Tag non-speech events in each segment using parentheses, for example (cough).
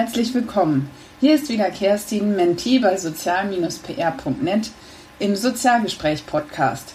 herzlich willkommen. Hier ist wieder Kerstin, Mentee bei sozial-pr.net im Sozialgespräch-Podcast.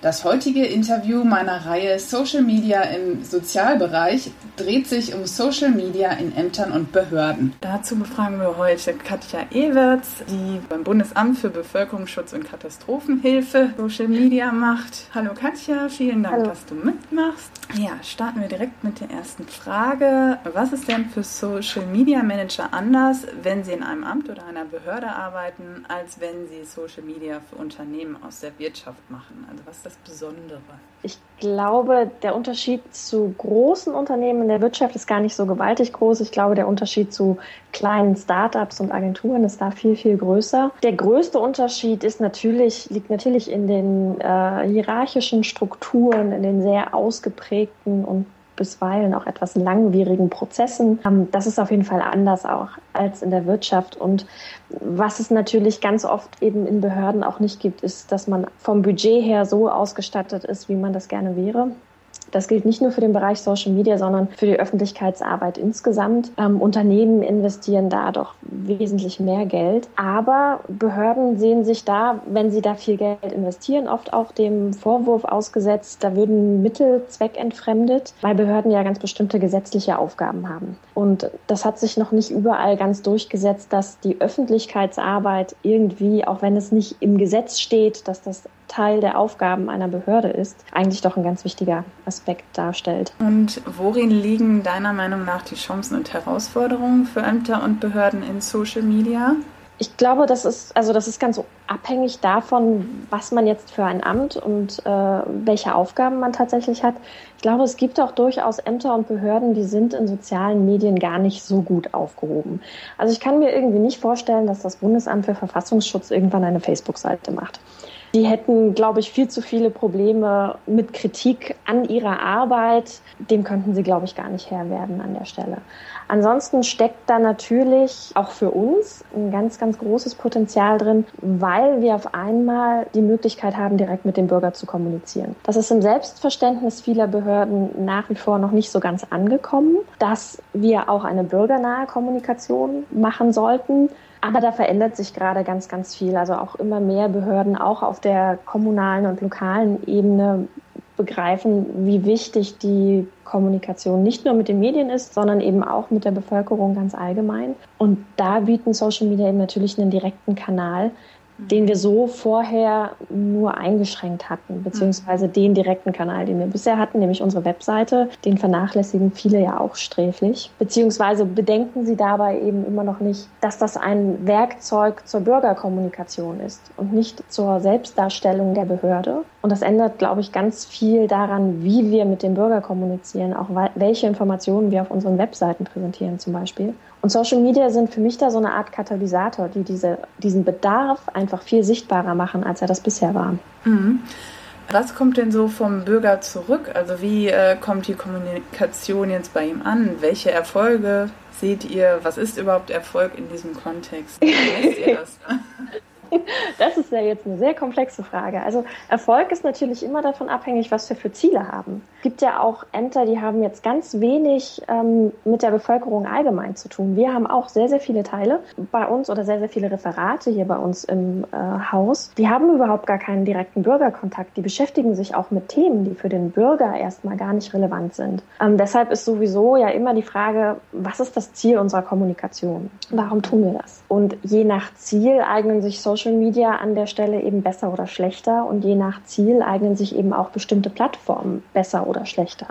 Das heutige Interview meiner Reihe Social Media im Sozialbereich dreht sich um Social Media in Ämtern und Behörden. Dazu befragen wir heute Katja Ewerts, die beim Bundesamt für Bevölkerungsschutz und Katastrophenhilfe Social Media macht. Hallo Katja, vielen Dank, Hallo. dass du mitmachst. Ja, starten wir direkt mit der ersten Frage. Was ist denn für Social Media Manager anders, wenn sie in einem Amt oder einer Behörde arbeiten, als wenn sie Social Media für Unternehmen aus der Wirtschaft machen? Also was das Besondere? Ich glaube, der Unterschied zu großen Unternehmen in der Wirtschaft ist gar nicht so gewaltig groß. Ich glaube, der Unterschied zu kleinen Startups und Agenturen ist da viel, viel größer. Der größte Unterschied ist natürlich, liegt natürlich in den äh, hierarchischen Strukturen, in den sehr ausgeprägten und bisweilen auch etwas langwierigen Prozessen. Ähm, das ist auf jeden Fall anders auch als in der Wirtschaft. Und was es natürlich ganz oft eben in Behörden auch nicht gibt, ist, dass man vom Budget her so ausgestattet ist, wie man das gerne wäre. Das gilt nicht nur für den Bereich Social Media, sondern für die Öffentlichkeitsarbeit insgesamt. Ähm, Unternehmen investieren da doch wesentlich mehr Geld. Aber Behörden sehen sich da, wenn sie da viel Geld investieren, oft auch dem Vorwurf ausgesetzt, da würden Mittel zweckentfremdet, weil Behörden ja ganz bestimmte gesetzliche Aufgaben haben. Und das hat sich noch nicht überall ganz durchgesetzt, dass die Öffentlichkeitsarbeit irgendwie, auch wenn es nicht im Gesetz steht, dass das Teil der Aufgaben einer Behörde ist, eigentlich doch ein ganz wichtiger Aspekt darstellt. Und worin liegen deiner Meinung nach die Chancen und Herausforderungen für Ämter und Behörden in Social Media? Ich glaube, das ist, also das ist ganz abhängig davon, was man jetzt für ein Amt und äh, welche Aufgaben man tatsächlich hat. Ich glaube, es gibt auch durchaus Ämter und Behörden, die sind in sozialen Medien gar nicht so gut aufgehoben. Also ich kann mir irgendwie nicht vorstellen, dass das Bundesamt für Verfassungsschutz irgendwann eine Facebook-Seite macht. Die hätten, glaube ich, viel zu viele Probleme mit Kritik an ihrer Arbeit. Dem könnten sie, glaube ich, gar nicht Herr werden an der Stelle. Ansonsten steckt da natürlich auch für uns ein ganz, ganz großes Potenzial drin, weil wir auf einmal die Möglichkeit haben, direkt mit dem Bürger zu kommunizieren. Das ist im Selbstverständnis vieler Behörden nach wie vor noch nicht so ganz angekommen, dass wir auch eine bürgernahe Kommunikation machen sollten. Aber da verändert sich gerade ganz, ganz viel. Also auch immer mehr Behörden, auch auf der kommunalen und lokalen Ebene, begreifen, wie wichtig die Kommunikation nicht nur mit den Medien ist, sondern eben auch mit der Bevölkerung ganz allgemein. Und da bieten Social Media eben natürlich einen direkten Kanal, den wir so vorher nur eingeschränkt hatten, beziehungsweise den direkten Kanal, den wir bisher hatten, nämlich unsere Webseite, den vernachlässigen viele ja auch sträflich, beziehungsweise bedenken sie dabei eben immer noch nicht, dass das ein Werkzeug zur Bürgerkommunikation ist und nicht zur Selbstdarstellung der Behörde. Und das ändert, glaube ich, ganz viel daran, wie wir mit dem Bürger kommunizieren, auch welche Informationen wir auf unseren Webseiten präsentieren zum Beispiel. Und Social Media sind für mich da so eine Art Katalysator, die diese, diesen Bedarf einfach viel sichtbarer machen, als er das bisher war. Mhm. Was kommt denn so vom Bürger zurück? Also wie äh, kommt die Kommunikation jetzt bei ihm an? Welche Erfolge seht ihr? Was ist überhaupt Erfolg in diesem Kontext? Wie (laughs) ihr das? (laughs) Das ist ja jetzt eine sehr komplexe Frage. Also Erfolg ist natürlich immer davon abhängig, was wir für Ziele haben. Es gibt ja auch Ämter, die haben jetzt ganz wenig ähm, mit der Bevölkerung allgemein zu tun. Wir haben auch sehr, sehr viele Teile bei uns oder sehr, sehr viele Referate hier bei uns im äh, Haus. Die haben überhaupt gar keinen direkten Bürgerkontakt. Die beschäftigen sich auch mit Themen, die für den Bürger erstmal gar nicht relevant sind. Ähm, deshalb ist sowieso ja immer die Frage, was ist das Ziel unserer Kommunikation? Warum tun wir das? Und je nach Ziel eignen sich Social Social Media an der Stelle eben besser oder schlechter und je nach Ziel eignen sich eben auch bestimmte Plattformen besser oder schlechter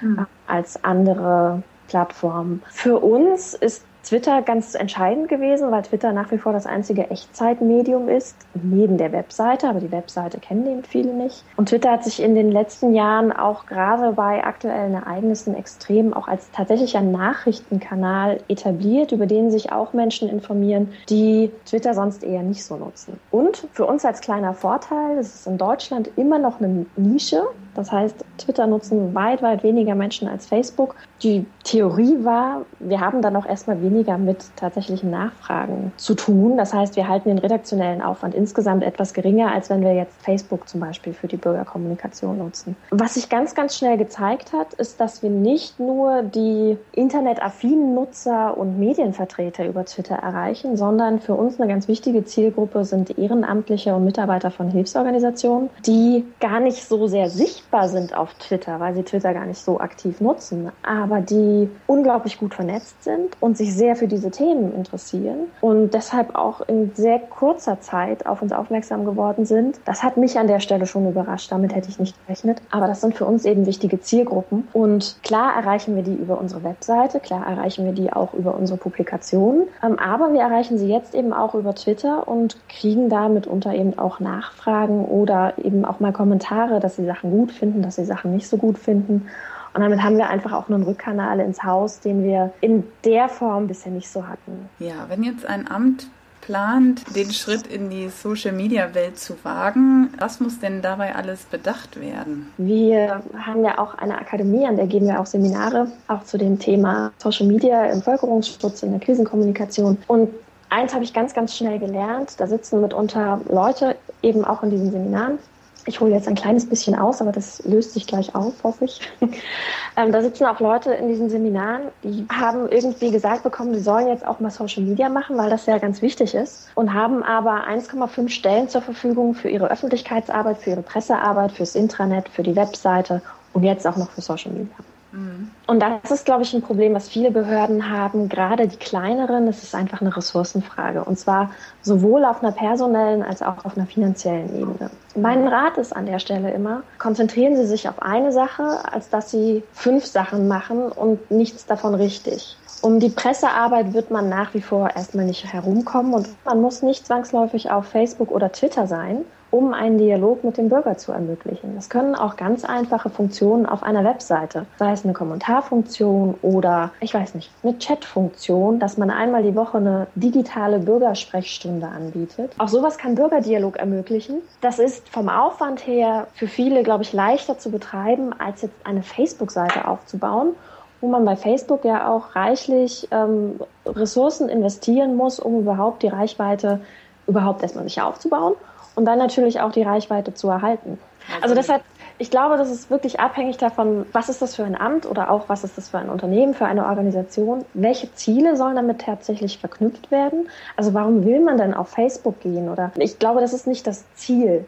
mhm. als andere Plattformen. Für uns ist Twitter ganz entscheidend gewesen, weil Twitter nach wie vor das einzige Echtzeitmedium ist, neben der Webseite, aber die Webseite kennen eben viele nicht. Und Twitter hat sich in den letzten Jahren auch gerade bei aktuellen Ereignissen extrem auch als tatsächlicher Nachrichtenkanal etabliert, über den sich auch Menschen informieren, die Twitter sonst eher nicht so nutzen. Und für uns als kleiner Vorteil, es ist in Deutschland immer noch eine Nische, Das heißt, Twitter nutzen weit, weit weniger Menschen als Facebook. Die Theorie war, wir haben dann auch erstmal weniger mit tatsächlichen Nachfragen zu tun. Das heißt, wir halten den redaktionellen Aufwand insgesamt etwas geringer, als wenn wir jetzt Facebook zum Beispiel für die Bürgerkommunikation nutzen. Was sich ganz, ganz schnell gezeigt hat, ist, dass wir nicht nur die internetaffinen Nutzer und Medienvertreter über Twitter erreichen, sondern für uns eine ganz wichtige Zielgruppe sind Ehrenamtliche und Mitarbeiter von Hilfsorganisationen, die gar nicht so sehr sichtbar sind auf Twitter, weil sie Twitter gar nicht so aktiv nutzen, aber die unglaublich gut vernetzt sind und sich sehr für diese Themen interessieren und deshalb auch in sehr kurzer Zeit auf uns aufmerksam geworden sind. Das hat mich an der Stelle schon überrascht, damit hätte ich nicht gerechnet, aber das sind für uns eben wichtige Zielgruppen und klar erreichen wir die über unsere Webseite, klar erreichen wir die auch über unsere Publikationen, ähm, aber wir erreichen sie jetzt eben auch über Twitter und kriegen da mitunter eben auch Nachfragen oder eben auch mal Kommentare, dass sie Sachen gut finden, dass sie Sachen nicht so gut finden. Und damit haben wir einfach auch einen Rückkanal ins Haus, den wir in der Form bisher nicht so hatten. Ja, wenn jetzt ein Amt plant, den Schritt in die Social-Media-Welt zu wagen. Was muss denn dabei alles bedacht werden? Wir haben ja auch eine Akademie, an der geben wir auch Seminare, auch zu dem Thema Social Media im Bevölkerungsschutz, in der Krisenkommunikation. Und eins habe ich ganz, ganz schnell gelernt. Da sitzen mitunter Leute eben auch in diesen Seminaren, ich hole jetzt ein kleines bisschen aus, aber das löst sich gleich auf, hoffe ich. (laughs) ähm, da sitzen auch Leute in diesen Seminaren, die haben irgendwie gesagt bekommen, sie sollen jetzt auch mal Social Media machen, weil das ja ganz wichtig ist und haben aber 1,5 Stellen zur Verfügung für ihre Öffentlichkeitsarbeit, für ihre Pressearbeit, fürs Intranet, für die Webseite und jetzt auch noch für Social Media. Mhm. Und das ist, glaube ich, ein Problem, was viele Behörden haben, gerade die kleineren. Es ist einfach eine Ressourcenfrage. Und zwar sowohl auf einer personellen als auch auf einer finanziellen Ebene. Mein Rat ist an der Stelle immer, konzentrieren Sie sich auf eine Sache, als dass Sie fünf Sachen machen und nichts davon richtig. Um die Pressearbeit wird man nach wie vor erstmal nicht herumkommen und man muss nicht zwangsläufig auf Facebook oder Twitter sein, um einen Dialog mit dem Bürger zu ermöglichen. Das können auch ganz einfache Funktionen auf einer Webseite, sei es eine Kommentarfunktion oder ich weiß nicht, eine Chatfunktion, dass man einmal die Woche eine digitale Bürgersprechstunde anbietet. Auch sowas kann Bürgerdialog ermöglichen. Das ist vom Aufwand her für viele, glaube ich, leichter zu betreiben, als jetzt eine Facebook-Seite aufzubauen wo man bei Facebook ja auch reichlich ähm, Ressourcen investieren muss, um überhaupt die Reichweite überhaupt erstmal sicher aufzubauen und dann natürlich auch die Reichweite zu erhalten. Also deshalb, ich glaube, das ist wirklich abhängig davon, was ist das für ein Amt oder auch was ist das für ein Unternehmen, für eine Organisation, welche Ziele sollen damit tatsächlich verknüpft werden. Also warum will man denn auf Facebook gehen? Oder ich glaube, das ist nicht das Ziel.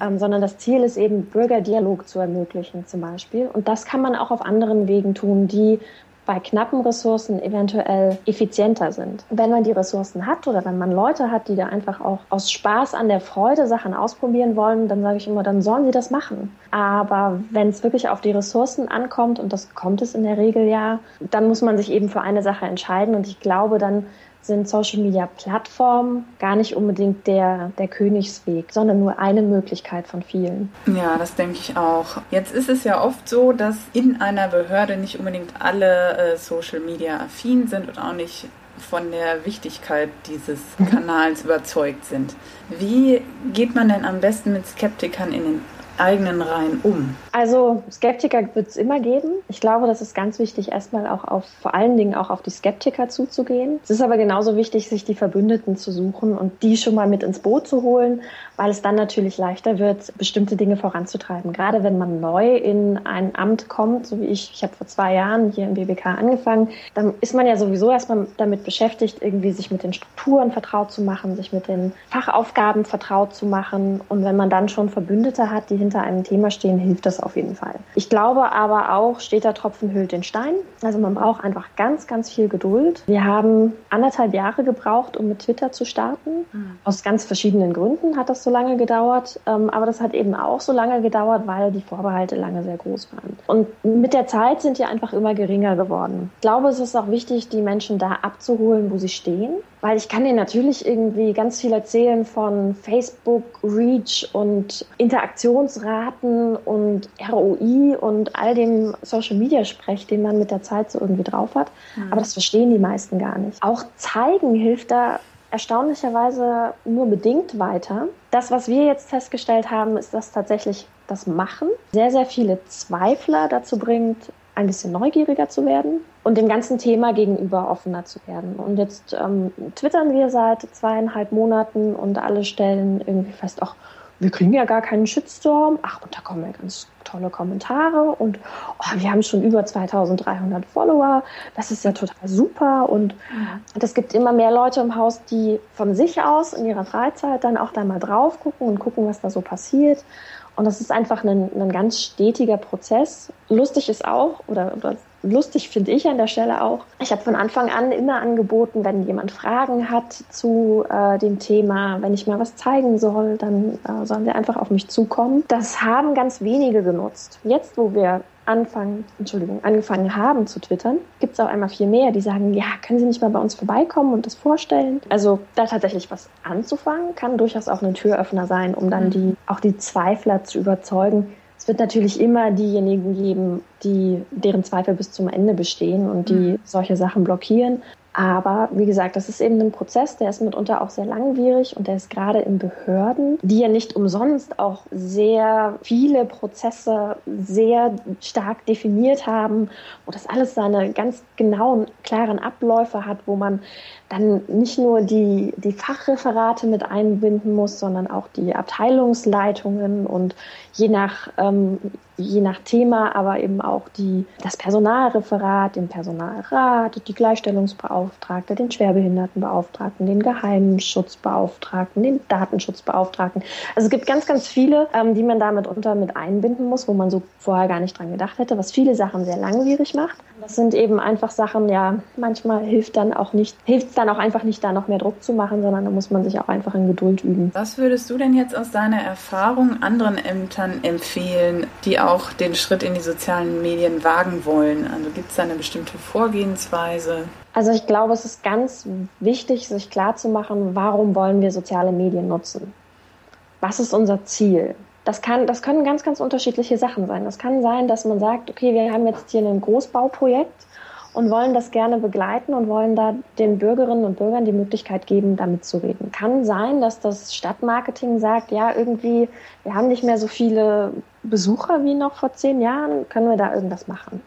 Ähm, sondern das Ziel ist eben, Bürgerdialog zu ermöglichen zum Beispiel. Und das kann man auch auf anderen Wegen tun, die bei knappen Ressourcen eventuell effizienter sind. Wenn man die Ressourcen hat oder wenn man Leute hat, die da einfach auch aus Spaß an der Freude Sachen ausprobieren wollen, dann sage ich immer, dann sollen sie das machen. Aber wenn es wirklich auf die Ressourcen ankommt, und das kommt es in der Regel ja, dann muss man sich eben für eine Sache entscheiden. Und ich glaube, dann sind Social Media Plattformen gar nicht unbedingt der, der Königsweg, sondern nur eine Möglichkeit von vielen. Ja, das denke ich auch. Jetzt ist es ja oft so, dass in einer Behörde nicht unbedingt alle äh, Social Media affin sind und auch nicht von der Wichtigkeit dieses mhm. Kanals überzeugt sind. Wie geht man denn am besten mit Skeptikern in den eigenen Reihen um? Also Skeptiker wird es immer geben. Ich glaube, das ist ganz wichtig, erstmal auch auf, vor allen Dingen auch auf die Skeptiker zuzugehen. Es ist aber genauso wichtig, sich die Verbündeten zu suchen und die schon mal mit ins Boot zu holen, weil es dann natürlich leichter wird, bestimmte Dinge voranzutreiben. Gerade wenn man neu in ein Amt kommt, so wie ich, ich habe vor zwei Jahren hier im BBK angefangen, dann ist man ja sowieso erstmal damit beschäftigt, irgendwie sich mit den Strukturen vertraut zu machen, sich mit den Fachaufgaben vertraut zu machen. Und wenn man dann schon Verbündete hat, die hinter einem Thema stehen, hilft das auf jeden Fall. Ich glaube aber auch, steter Tropfen hüllt den Stein. Also man braucht einfach ganz, ganz viel Geduld. Wir haben anderthalb Jahre gebraucht, um mit Twitter zu starten. Mhm. Aus ganz verschiedenen Gründen hat das so lange gedauert. Ähm, aber das hat eben auch so lange gedauert, weil die Vorbehalte lange sehr groß waren. Und mit der Zeit sind die einfach immer geringer geworden. Ich glaube, es ist auch wichtig, die Menschen da abzuholen, wo sie stehen. Weil ich kann dir natürlich irgendwie ganz viel erzählen von Facebook, Reach und Interaktionsraten und ROI und all dem Social Media Sprech, den man mit der Zeit so irgendwie drauf hat. Mhm. Aber das verstehen die meisten gar nicht. Auch zeigen hilft da erstaunlicherweise nur bedingt weiter. Das, was wir jetzt festgestellt haben, ist, dass tatsächlich das Machen, sehr, sehr viele Zweifler dazu bringt, ein bisschen neugieriger zu werden und dem ganzen Thema gegenüber offener zu werden. Und jetzt ähm, twittern wir seit zweieinhalb Monaten und alle stellen irgendwie fest, ach, wir kriegen ja gar keinen Shitstorm. Ach, und da kommen ja ganz tolle Kommentare und oh, wir haben schon über 2300 Follower. Das ist ja total super und es gibt immer mehr Leute im Haus, die von sich aus in ihrer Freizeit dann auch da mal drauf gucken und gucken, was da so passiert. Und das ist einfach ein, ein ganz stetiger Prozess. Lustig ist auch, oder, oder lustig finde ich an der Stelle auch. Ich habe von Anfang an immer angeboten, wenn jemand Fragen hat zu äh, dem Thema, wenn ich mal was zeigen soll, dann äh, sollen wir einfach auf mich zukommen. Das haben ganz wenige genutzt. Jetzt, wo wir anfangen, Entschuldigung, angefangen haben zu twittern, gibt es auch einmal viel mehr, die sagen, ja, können Sie nicht mal bei uns vorbeikommen und das vorstellen? Also da tatsächlich was anzufangen, kann durchaus auch ein Türöffner sein, um dann mhm. die, auch die Zweifler zu überzeugen, wird natürlich immer diejenigen geben, die deren Zweifel bis zum Ende bestehen und die mhm. solche Sachen blockieren. Aber wie gesagt, das ist eben ein Prozess, der ist mitunter auch sehr langwierig und der ist gerade in Behörden, die ja nicht umsonst auch sehr viele Prozesse sehr stark definiert haben, wo das alles seine ganz genauen, klaren Abläufe hat, wo man dann nicht nur die, die Fachreferate mit einbinden muss, sondern auch die Abteilungsleitungen und je nach, ähm, je nach Thema, aber eben auch die, das Personalreferat, den Personalrat, die Gleichstellungsbeauftragte, den Schwerbehindertenbeauftragten, den Geheimschutzbeauftragten, den Datenschutzbeauftragten. Also es gibt ganz, ganz viele, ähm, die man damit unter mit einbinden muss, wo man so vorher gar nicht dran gedacht hätte, was viele Sachen sehr langwierig macht. Das sind eben einfach Sachen, ja, manchmal hilft dann auch nicht, hilft dann auch einfach nicht, da noch mehr Druck zu machen, sondern da muss man sich auch einfach in Geduld üben. Was würdest du denn jetzt aus deiner Erfahrung anderen Ämtern empfehlen, die auch den Schritt in die sozialen Medien wagen wollen? Also gibt es da eine bestimmte Vorgehensweise? Also ich glaube, es ist ganz wichtig, sich klarzumachen, warum wollen wir soziale Medien nutzen? Was ist unser Ziel? Das, kann, das können ganz, ganz unterschiedliche Sachen sein. Das kann sein, dass man sagt, okay, wir haben jetzt hier ein Großbauprojekt und wollen das gerne begleiten und wollen da den Bürgerinnen und Bürgern die Möglichkeit geben, damit zu reden. Kann sein, dass das Stadtmarketing sagt, ja, irgendwie, wir haben nicht mehr so viele Besucher wie noch vor zehn Jahren, können wir da irgendwas machen.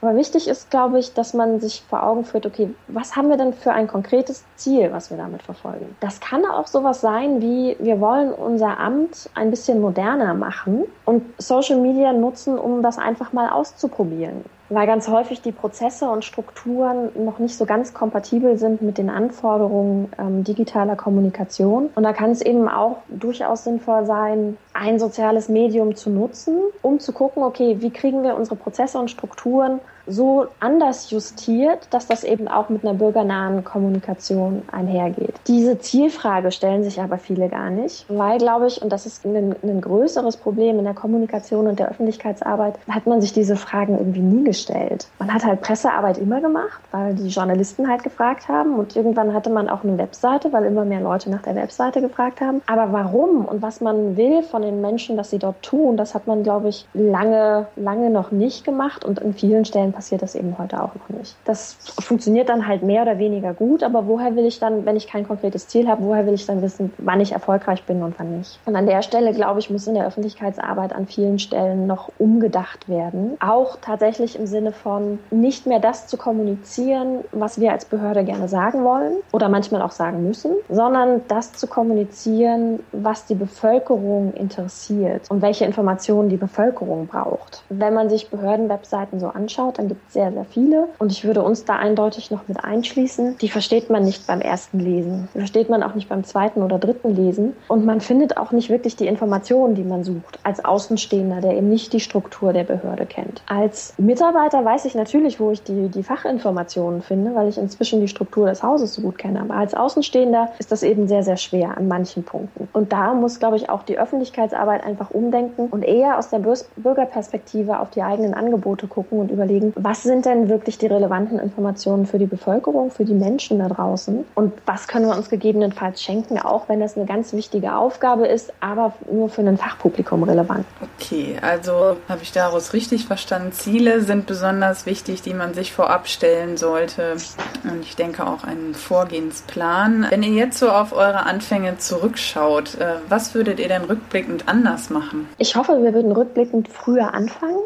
Aber wichtig ist, glaube ich, dass man sich vor Augen führt, okay, was haben wir denn für ein konkretes Ziel, was wir damit verfolgen? Das kann auch sowas sein wie, wir wollen unser Amt ein bisschen moderner machen und Social Media nutzen, um das einfach mal auszuprobieren weil ganz häufig die Prozesse und Strukturen noch nicht so ganz kompatibel sind mit den Anforderungen ähm, digitaler Kommunikation. Und da kann es eben auch durchaus sinnvoll sein, ein soziales Medium zu nutzen, um zu gucken, okay, wie kriegen wir unsere Prozesse und Strukturen so anders justiert, dass das eben auch mit einer bürgernahen Kommunikation einhergeht. Diese Zielfrage stellen sich aber viele gar nicht, weil, glaube ich, und das ist ein, ein größeres Problem in der Kommunikation und der Öffentlichkeitsarbeit, hat man sich diese Fragen irgendwie nie gestellt. Man hat halt Pressearbeit immer gemacht, weil die Journalisten halt gefragt haben und irgendwann hatte man auch eine Webseite, weil immer mehr Leute nach der Webseite gefragt haben. Aber warum und was man will von den Menschen, dass sie dort tun, das hat man, glaube ich, lange, lange noch nicht gemacht und in vielen Stellen passiert das eben heute auch noch nicht. Das funktioniert dann halt mehr oder weniger gut, aber woher will ich dann, wenn ich kein konkretes Ziel habe, woher will ich dann wissen, wann ich erfolgreich bin und wann nicht? Und an der Stelle, glaube ich, muss in der Öffentlichkeitsarbeit an vielen Stellen noch umgedacht werden. Auch tatsächlich im Sinne von nicht mehr das zu kommunizieren, was wir als Behörde gerne sagen wollen oder manchmal auch sagen müssen, sondern das zu kommunizieren, was die Bevölkerung interessiert und welche Informationen die Bevölkerung braucht. Wenn man sich Behördenwebseiten so anschaut, dann gibt es sehr, sehr viele. Und ich würde uns da eindeutig noch mit einschließen. Die versteht man nicht beim ersten Lesen. Die versteht man auch nicht beim zweiten oder dritten Lesen. Und man findet auch nicht wirklich die Informationen, die man sucht. Als Außenstehender, der eben nicht die Struktur der Behörde kennt. Als Mitarbeiter weiß ich natürlich, wo ich die, die Fachinformationen finde, weil ich inzwischen die Struktur des Hauses so gut kenne. Aber als Außenstehender ist das eben sehr, sehr schwer an manchen Punkten. Und da muss, glaube ich, auch die Öffentlichkeitsarbeit einfach umdenken und eher aus der Bürgerperspektive auf die eigenen Angebote gucken und überlegen, was sind denn wirklich die relevanten Informationen für die Bevölkerung, für die Menschen da draußen und was können wir uns gegebenenfalls schenken, auch wenn das eine ganz wichtige Aufgabe ist, aber nur für ein Fachpublikum relevant. Okay, also habe ich daraus richtig verstanden. Ziele sind besonders wichtig, die man sich vorab stellen sollte und ich denke auch einen Vorgehensplan. Wenn ihr jetzt so auf eure Anfänge zurückschaut, äh, was würdet ihr denn rückblickend anders machen? Ich hoffe, wir würden rückblickend früher anfangen.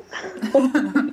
(laughs)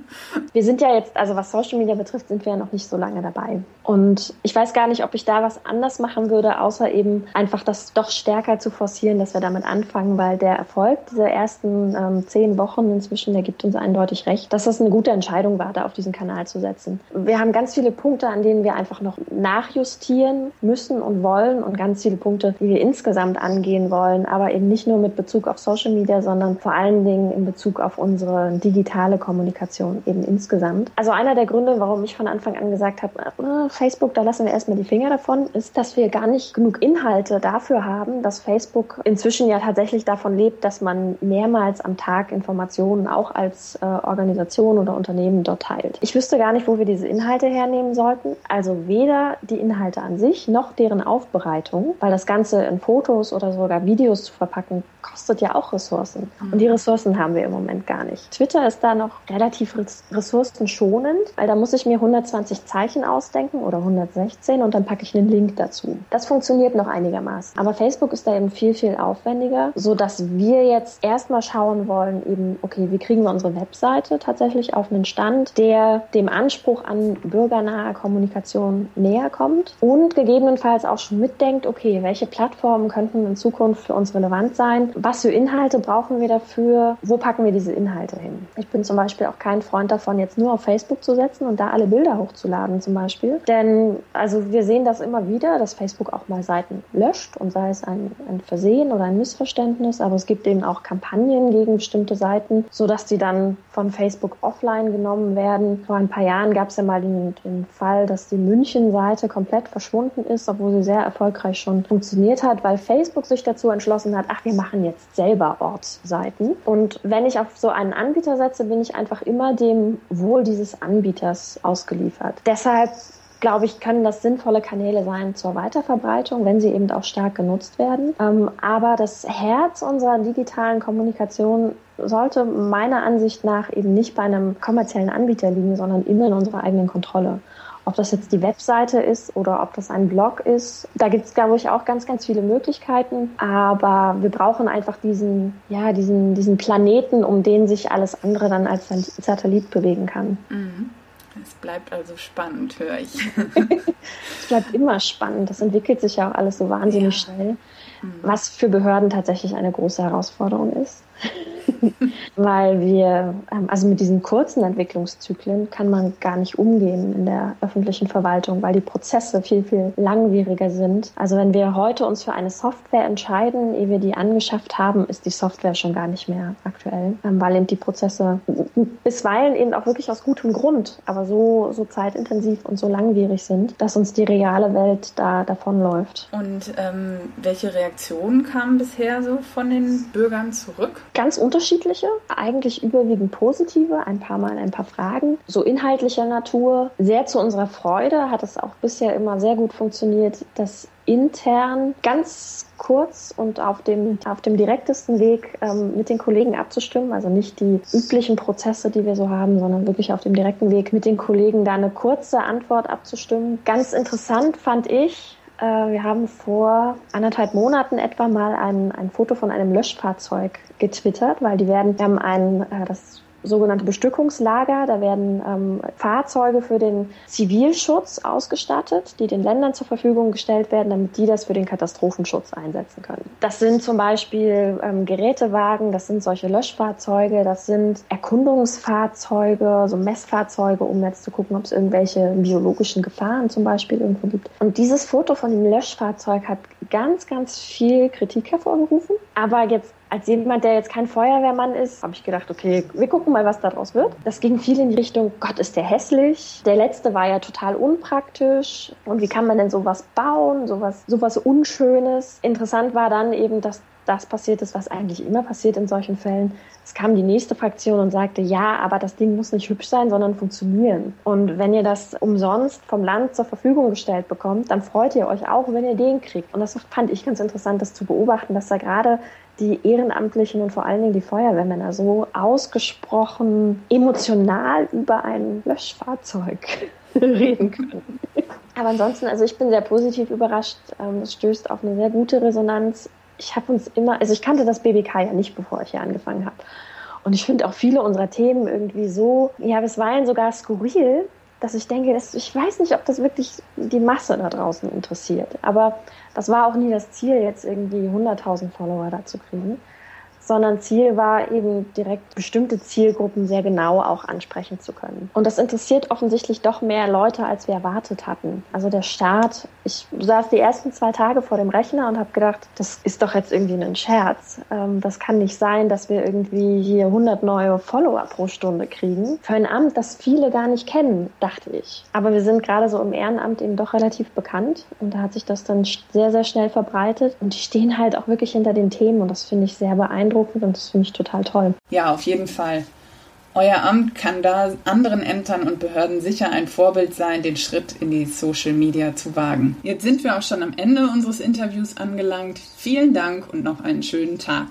wir sind ja jetzt, also was Social Media betrifft, sind wir ja noch nicht so lange dabei. Und ich weiß gar nicht, ob ich da was anders machen würde, außer eben einfach das doch stärker zu forcieren, dass wir damit anfangen, weil der Erfolg dieser ersten ähm, zehn Wochen inzwischen, der gibt uns eindeutig recht, dass das eine gute Entscheidung war, da auf diesen Kanal zu setzen. Wir haben ganz viele Punkte, an denen wir einfach noch nachjustieren müssen und wollen und ganz viele Punkte, die wir insgesamt angehen wollen, aber eben nicht nur mit Bezug auf Social Media, sondern vor allen Dingen in Bezug auf unsere digitale Kommunikation eben insgesamt. Also einer der Gründe, warum ich von Anfang an gesagt habe, äh, Facebook, da lassen wir erstmal die Finger davon, ist, dass wir gar nicht genug Inhalte dafür haben, dass Facebook inzwischen ja tatsächlich davon lebt, dass man mehrmals am Tag Informationen auch als äh, Organisation oder Unternehmen dort teilt. Ich wüsste gar nicht, wo wir diese Inhalte hernehmen sollten. Also weder die Inhalte an sich noch deren Aufbereitung, weil das Ganze in Fotos oder sogar Videos zu verpacken, kostet ja auch Ressourcen. Und die Ressourcen haben wir im Moment gar nicht. Twitter ist da noch relativ ressourcenschonend, weil da muss ich mir 120 Zeichen ausdenken oder 116 und dann packe ich einen Link dazu. Das funktioniert noch einigermaßen. Aber Facebook ist da eben viel, viel aufwendiger, so dass wir jetzt erstmal schauen wollen, eben, okay, wie kriegen wir unsere Webseite tatsächlich auf einen Stand, der dem Anspruch an bürgernahe Kommunikation näher kommt und gegebenenfalls auch schon mitdenkt, okay, welche Plattformen könnten in Zukunft für uns relevant sein? Was für Inhalte brauchen wir dafür? Wo packen wir diese Inhalte hin? Ich bin zum Beispiel auch kein Freund davon, jetzt nur auf Facebook zu setzen und da alle Bilder hochzuladen zum Beispiel. Denn also wir sehen das immer wieder, dass Facebook auch mal Seiten löscht und sei es ein, ein Versehen oder ein Missverständnis, aber es gibt eben auch Kampagnen gegen bestimmte Seiten, sodass die dann von Facebook offline genommen werden. Vor ein paar Jahren gab es ja mal den, den Fall, dass die München-Seite komplett verschwunden ist, obwohl sie sehr erfolgreich schon funktioniert hat, weil Facebook sich dazu entschlossen hat, ach, wir machen jetzt selber Ortsseiten. Und wenn ich auf so einen Anbieter setze, bin ich einfach immer dem Wohl dieses Anbieters ausgeliefert. Deshalb glaube ich, können das sinnvolle Kanäle sein zur Weiterverbreitung, wenn sie eben auch stark genutzt werden. Ähm, aber das Herz unserer digitalen Kommunikation sollte meiner Ansicht nach eben nicht bei einem kommerziellen Anbieter liegen, sondern immer in unserer eigenen Kontrolle. Ob das jetzt die Webseite ist oder ob das ein Blog ist, da gibt es, glaube ich, auch ganz, ganz viele Möglichkeiten. Aber wir brauchen einfach diesen, ja, diesen, diesen Planeten, um den sich alles andere dann als Satellit bewegen kann. Mhm. Es bleibt also spannend, höre ich. (laughs) (laughs) es bleibt immer spannend. Das entwickelt sich ja auch alles so wahnsinnig ja. schnell, mhm. was für Behörden tatsächlich eine große Herausforderung ist. (laughs) weil wir, ähm, also mit diesen kurzen Entwicklungszyklen kann man gar nicht umgehen in der öffentlichen Verwaltung, weil die Prozesse viel, viel langwieriger sind. Also wenn wir heute uns für eine Software entscheiden, ehe wir die angeschafft haben, ist die Software schon gar nicht mehr aktuell, ähm, weil eben die Prozesse bisweilen eben auch wirklich aus gutem Grund, aber so, so zeitintensiv und so langwierig sind, dass uns die reale Welt da davonläuft. Und ähm, welche Reaktionen kamen bisher so von den Bürgern zurück? Ganz unterschiedliche, eigentlich überwiegend positive, ein paar Mal ein paar Fragen, so inhaltlicher Natur. Sehr zu unserer Freude hat es auch bisher immer sehr gut funktioniert, dass intern ganz kurz und auf dem, auf dem direktesten Weg ähm, mit den Kollegen abzustimmen. Also nicht die üblichen Prozesse, die wir so haben, sondern wirklich auf dem direkten Weg mit den Kollegen da eine kurze Antwort abzustimmen. Ganz interessant fand ich, wir haben vor anderthalb Monaten etwa mal ein, ein Foto von einem Löschfahrzeug getwittert, weil die werden, wir haben ein, äh, das sogenannte Bestückungslager. Da werden ähm, Fahrzeuge für den Zivilschutz ausgestattet, die den Ländern zur Verfügung gestellt werden, damit die das für den Katastrophenschutz einsetzen können. Das sind zum Beispiel ähm, Gerätewagen, das sind solche Löschfahrzeuge, das sind Erkundungsfahrzeuge, so Messfahrzeuge, um jetzt zu gucken, ob es irgendwelche biologischen Gefahren zum Beispiel irgendwo gibt. Und dieses Foto von dem Löschfahrzeug hat ganz, ganz viel Kritik hervorgerufen. Aber jetzt als jemand, der jetzt kein Feuerwehrmann ist, habe ich gedacht, okay, wir gucken mal, was daraus wird. Das ging viel in die Richtung, Gott, ist der hässlich. Der letzte war ja total unpraktisch. Und wie kann man denn sowas bauen, sowas, sowas Unschönes? Interessant war dann eben, dass das passiert ist, was eigentlich immer passiert in solchen Fällen. Es kam die nächste Fraktion und sagte, ja, aber das Ding muss nicht hübsch sein, sondern funktionieren. Und wenn ihr das umsonst vom Land zur Verfügung gestellt bekommt, dann freut ihr euch auch, wenn ihr den kriegt. Und das fand ich ganz interessant, das zu beobachten, dass da gerade die Ehrenamtlichen und vor allen Dingen die Feuerwehrmänner so ausgesprochen emotional über ein Löschfahrzeug (laughs) reden können. Aber ansonsten, also ich bin sehr positiv überrascht. Ähm, es stößt auf eine sehr gute Resonanz. Ich habe uns immer, also ich kannte das BBK ja nicht, bevor ich hier angefangen habe. Und ich finde auch viele unserer Themen irgendwie so, ja, bisweilen sogar skurril, dass ich denke, dass, ich weiß nicht, ob das wirklich die Masse da draußen interessiert. Aber das war auch nie das Ziel, jetzt irgendwie 100.000 Follower da zu kriegen sondern Ziel war eben direkt bestimmte Zielgruppen sehr genau auch ansprechen zu können. Und das interessiert offensichtlich doch mehr Leute, als wir erwartet hatten. Also der Start, ich saß die ersten zwei Tage vor dem Rechner und habe gedacht, das ist doch jetzt irgendwie ein Scherz. Ähm, das kann nicht sein, dass wir irgendwie hier 100 neue Follower pro Stunde kriegen. Für ein Amt, das viele gar nicht kennen, dachte ich. Aber wir sind gerade so im Ehrenamt eben doch relativ bekannt und da hat sich das dann sehr, sehr schnell verbreitet und die stehen halt auch wirklich hinter den Themen und das finde ich sehr beeindruckend beeindruckend und das finde ich total toll. Ja, auf jeden Fall. Euer Amt kann da anderen Ämtern und Behörden sicher ein Vorbild sein, den Schritt in die Social Media zu wagen. Jetzt sind wir auch schon am Ende unseres Interviews angelangt. Vielen Dank und noch einen schönen Tag.